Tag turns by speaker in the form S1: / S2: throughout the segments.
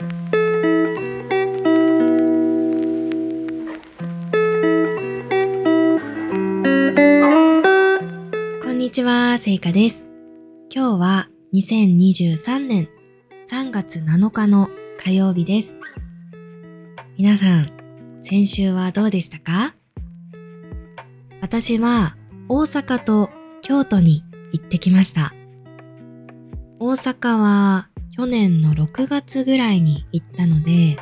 S1: こんにちは、せいかです。今日は2023年3月7日の火曜日です。皆さん、先週はどうでしたか？私は大阪と京都に行ってきました。大阪は去年の6月ぐらいに行ったので、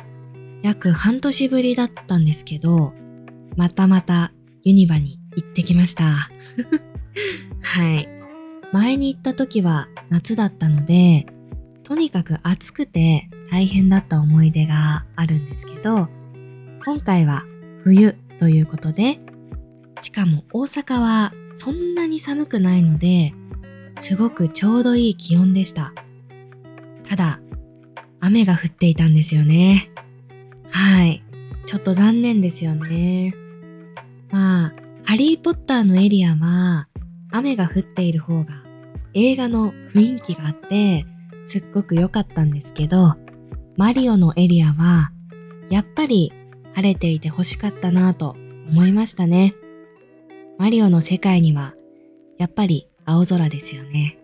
S1: 約半年ぶりだったんですけど、またまたユニバに行ってきました。はい。前に行った時は夏だったので、とにかく暑くて大変だった思い出があるんですけど、今回は冬ということで、しかも大阪はそんなに寒くないので、すごくちょうどいい気温でした。雨が降っていたんですよね。はい。ちょっと残念ですよね。まあ、ハリーポッターのエリアは、雨が降っている方が映画の雰囲気があって、すっごく良かったんですけど、マリオのエリアは、やっぱり晴れていて欲しかったなぁと思いましたね。マリオの世界には、やっぱり青空ですよね。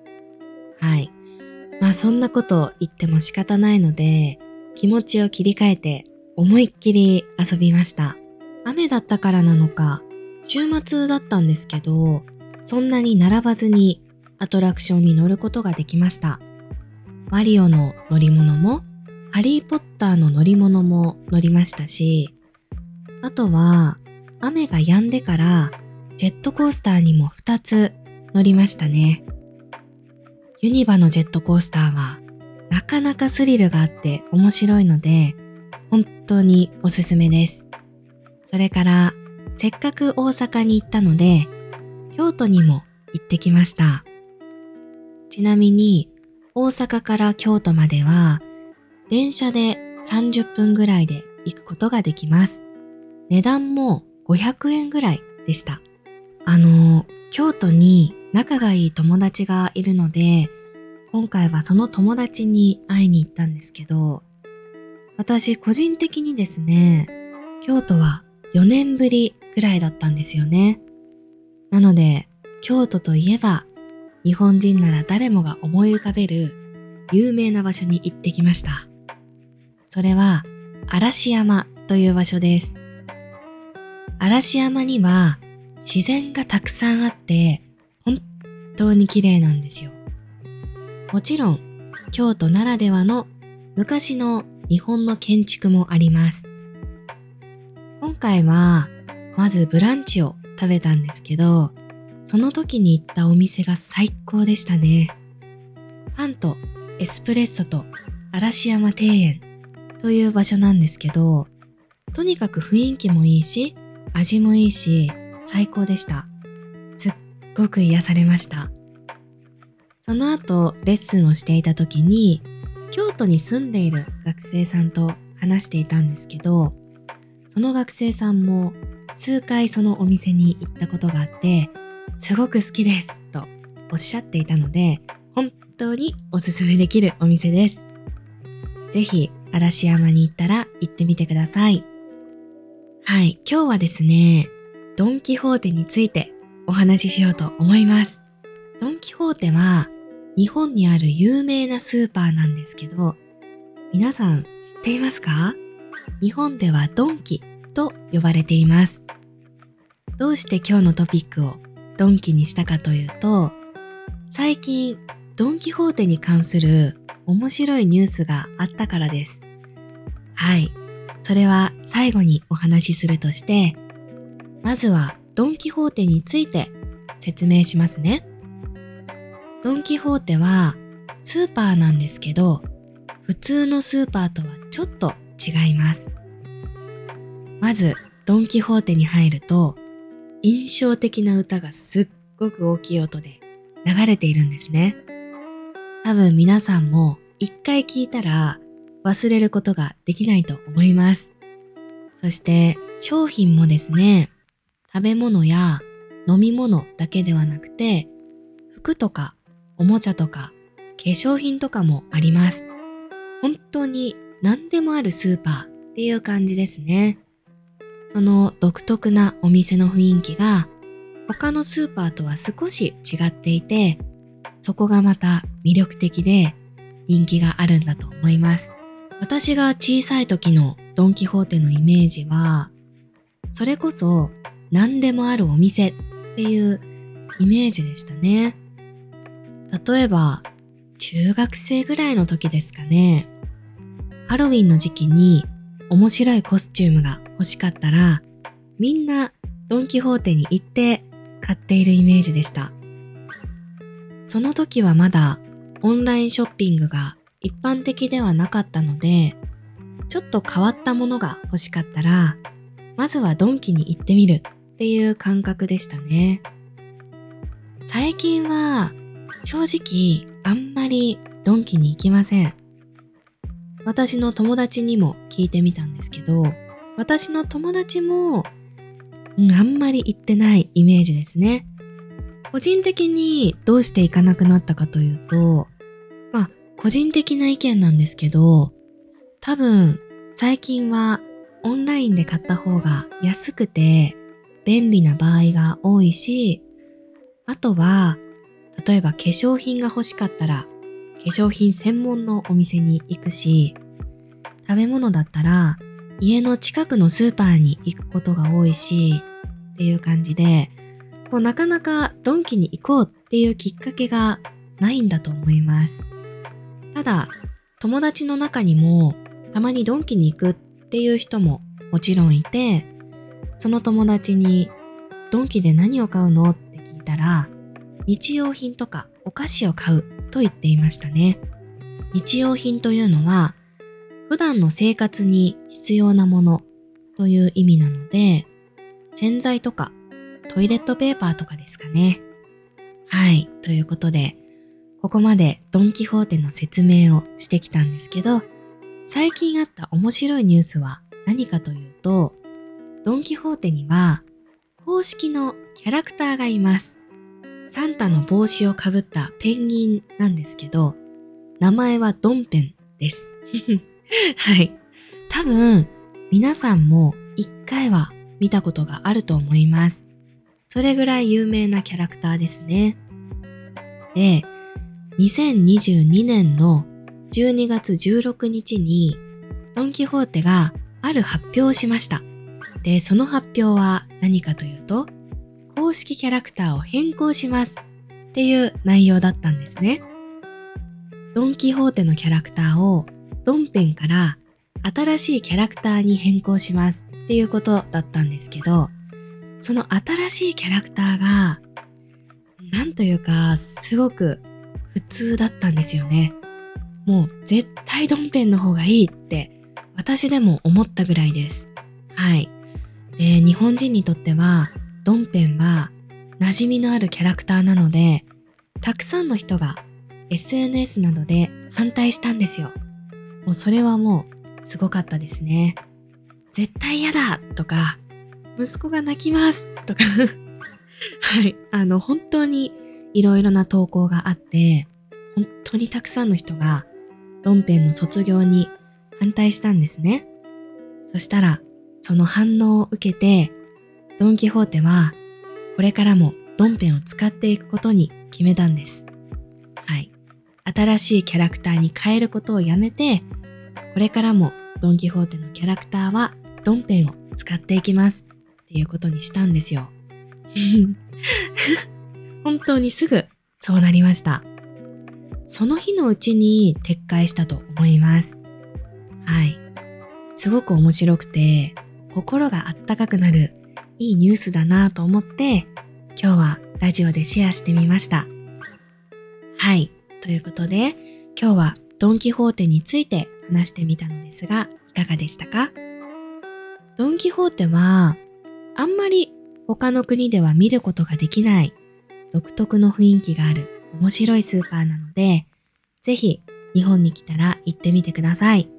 S1: はい。まあそんなこと言っても仕方ないので、気持ちを切り替えて思いっきり遊びました。雨だったからなのか、週末だったんですけど、そんなに並ばずにアトラクションに乗ることができました。マリオの乗り物も、ハリーポッターの乗り物も乗りましたし、あとは、雨が止んでから、ジェットコースターにも2つ乗りましたね。ユニバのジェットコースターは、なかなかスリルがあって面白いので、本当におすすめです。それから、せっかく大阪に行ったので、京都にも行ってきました。ちなみに、大阪から京都までは、電車で30分ぐらいで行くことができます。値段も500円ぐらいでした。あの、京都に仲がいい友達がいるので、今回はその友達に会いに行ったんですけど、私個人的にですね、京都は4年ぶりぐらいだったんですよね。なので、京都といえば、日本人なら誰もが思い浮かべる有名な場所に行ってきました。それは、嵐山という場所です。嵐山には自然がたくさんあって、本当に綺麗なんですよ。もちろん、京都ならではの昔の日本の建築もあります。今回は、まずブランチを食べたんですけど、その時に行ったお店が最高でしたね。パンとエスプレッソと嵐山庭園という場所なんですけど、とにかく雰囲気もいいし、味もいいし、最高でした。すっごく癒されました。その後、レッスンをしていた時に、京都に住んでいる学生さんと話していたんですけど、その学生さんも数回そのお店に行ったことがあって、すごく好きですとおっしゃっていたので、本当におすすめできるお店です。ぜひ嵐山に行ったら行ってみてください。はい、今日はですね、ドンキホーテについてお話ししようと思います。ドンキホーテは日本にある有名なスーパーなんですけど、皆さん知っていますか？日本ではドンキと呼ばれています。どうして今日のトピックをドンキにしたかというと、最近ドンキホーテに関する面白いニュースがあったからです。はい。それは最後にお話しするとして、まずはドンキホーテについて説明しますね。ドンキホーテはスーパーなんですけど、普通のスーパーとはちょっと違います。まず、ドンキホーテに入ると、印象的な歌がすっごく大きい音で流れているんですね。多分皆さんも一回聞いたら忘れることができないと思います。そして商品もですね、食べ物や飲み物だけではなくて、服とかおもちゃとか化粧品とかもあります。本当に何でもあるスーパーっていう感じですね。その独特なお店の雰囲気が他のスーパーとは少し違っていて、そこがまた魅力的で人気があるんだと思います。私が小さい時のドンキホーテのイメージは、それこそ何でもあるお店っていうイメージでしたね。例えば、中学生ぐらいの時ですかね。ハロウィンの時期に面白いコスチュームが欲しかったら、みんなドンキホーテに行って買っているイメージでした。その時はまだオンラインショッピングが一般的ではなかったので、ちょっと変わったものが欲しかったら、まずはドンキに行ってみるっていう感覚でしたね。最近は正直あんまりドンキに行きません。私の友達にも聞いてみたんですけど、私の友達も、うん、あんまり行ってないイメージですね。個人的にどうして行かなくなったかというと、まあ、個人的な意見なんですけど、多分、最近はオンラインで買った方が安くて便利な場合が多いし、あとは、例えば化粧品が欲しかったら、化粧品専門のお店に行くし、食べ物だったら、家の近くのスーパーに行くことが多いし、っていう感じで、こうなかなかドンキに行こうっていうきっかけがないんだと思います。ただ、友達の中にもたまにドンキに行くっていう人ももちろんいて、その友達にドンキで何を買うの？って聞いたら、日用品とかお菓子を買うと言っていましたね。日用品というのは、普段の生活に必要なものという意味なので、洗剤とかトイレットペーパーとかですかね。はい。ということで、ここまでドンキホーテの説明をしてきたんですけど、最近あった面白いニュースは何かというと、ドンキホーテには公式のキャラクターがいます。サンタの帽子をかぶったペンギンなんですけど、名前はドンペンです。はい。多分、皆さんも一回は見たことがあると思います。それぐらい有名なキャラクターですね。で、2022年の12月16日にドンキホーテがある発表をしました。で、その発表は何かというと、公式キャラクターを変更しますっていう内容だったんですね。ドンキホーテのキャラクターをドンペンから新しいキャラクターに変更しますっていうことだったんですけど、その新しいキャラクターが、なんというか、すごく普通だったんですよね。もう絶対ドンペンの方がいいって私でも思ったぐらいです。はい。で、日本人にとってはドンペンは馴染みのあるキャラクターなので、たくさんの人が SNS などで反対したんですよ。もうそれはもうすごかったですね。絶対嫌だとか、息子が泣きますとか はい。あの、本当にいろいろな投稿があって、本当にたくさんの人がドンペンの卒業に反対したんですね。そしたら、その反応を受けて、ドンキホーテは、これからもドンペンを使っていくことに決めたんです。はい。新しいキャラクターに変えることをやめて、これからもドンキホーテのキャラクターはドンペンを使っていきますっていうことにしたんですよ。本当にすぐそうなりました。その日のうちに撤回したと思います。はい。すごく面白くて、心があったかくなるいいニュースだなと思って、今日はラジオでシェアしてみました。はい。ということで、今日はドンキホーテについて話してみたのですが、いかがでしたか？ドンキホーテは、あんまり他の国では見ることができない独特の雰囲気がある面白いスーパーなので、ぜひ日本に来たら行ってみてください。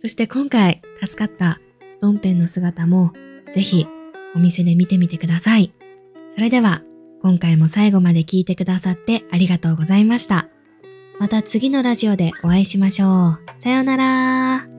S1: そして今回助かったドンペンの姿もぜひお店で見てみてください。それでは今回も最後まで聞いてくださってありがとうございました。また次のラジオでお会いしましょう。さようなら。